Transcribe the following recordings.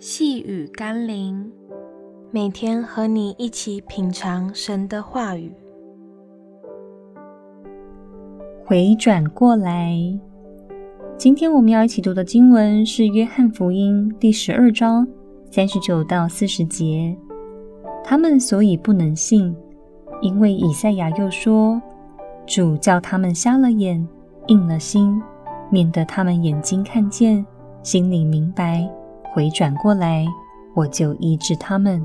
细雨甘霖，每天和你一起品尝神的话语。回转过来，今天我们要一起读的经文是《约翰福音》第十二章三十九到四十节。他们所以不能信，因为以赛亚又说：“主叫他们瞎了眼，硬了心。”免得他们眼睛看见，心里明白，回转过来，我就医治他们。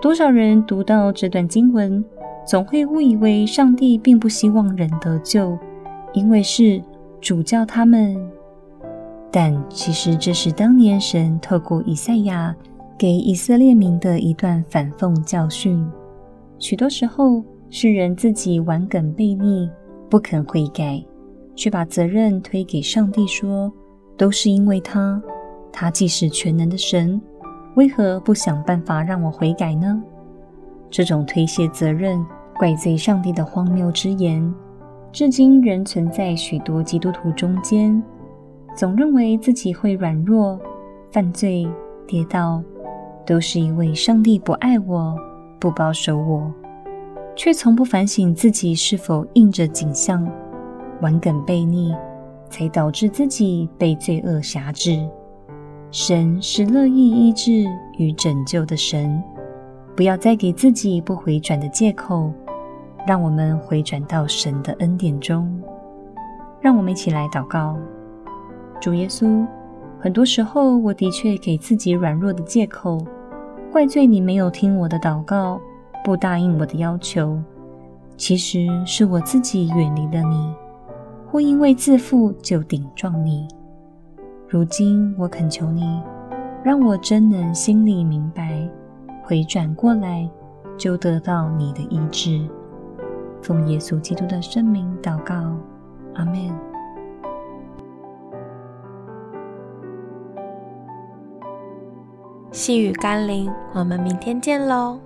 多少人读到这段经文，总会误以为上帝并不希望人得救，因为是主教他们。但其实这是当年神透过以赛亚给以色列民的一段反讽教训。许多时候是人自己顽梗悖逆，不肯悔改。却把责任推给上帝，说：“都是因为他，他既是全能的神，为何不想办法让我悔改呢？”这种推卸责任、怪罪上帝的荒谬之言，至今仍存在许多基督徒中间。总认为自己会软弱、犯罪、跌倒，都是因为上帝不爱我、不保守我，却从不反省自己是否应着景象。顽梗悖逆，才导致自己被罪恶辖制。神是乐意医治与拯救的神，不要再给自己不回转的借口。让我们回转到神的恩典中。让我们一起来祷告：主耶稣，很多时候我的确给自己软弱的借口，怪罪你没有听我的祷告，不答应我的要求。其实是我自己远离了你。或因为自负就顶撞你，如今我恳求你，让我真能心里明白，回转过来，就得到你的医治。奉耶稣基督的圣名祷告，阿门。细雨甘霖，我们明天见喽。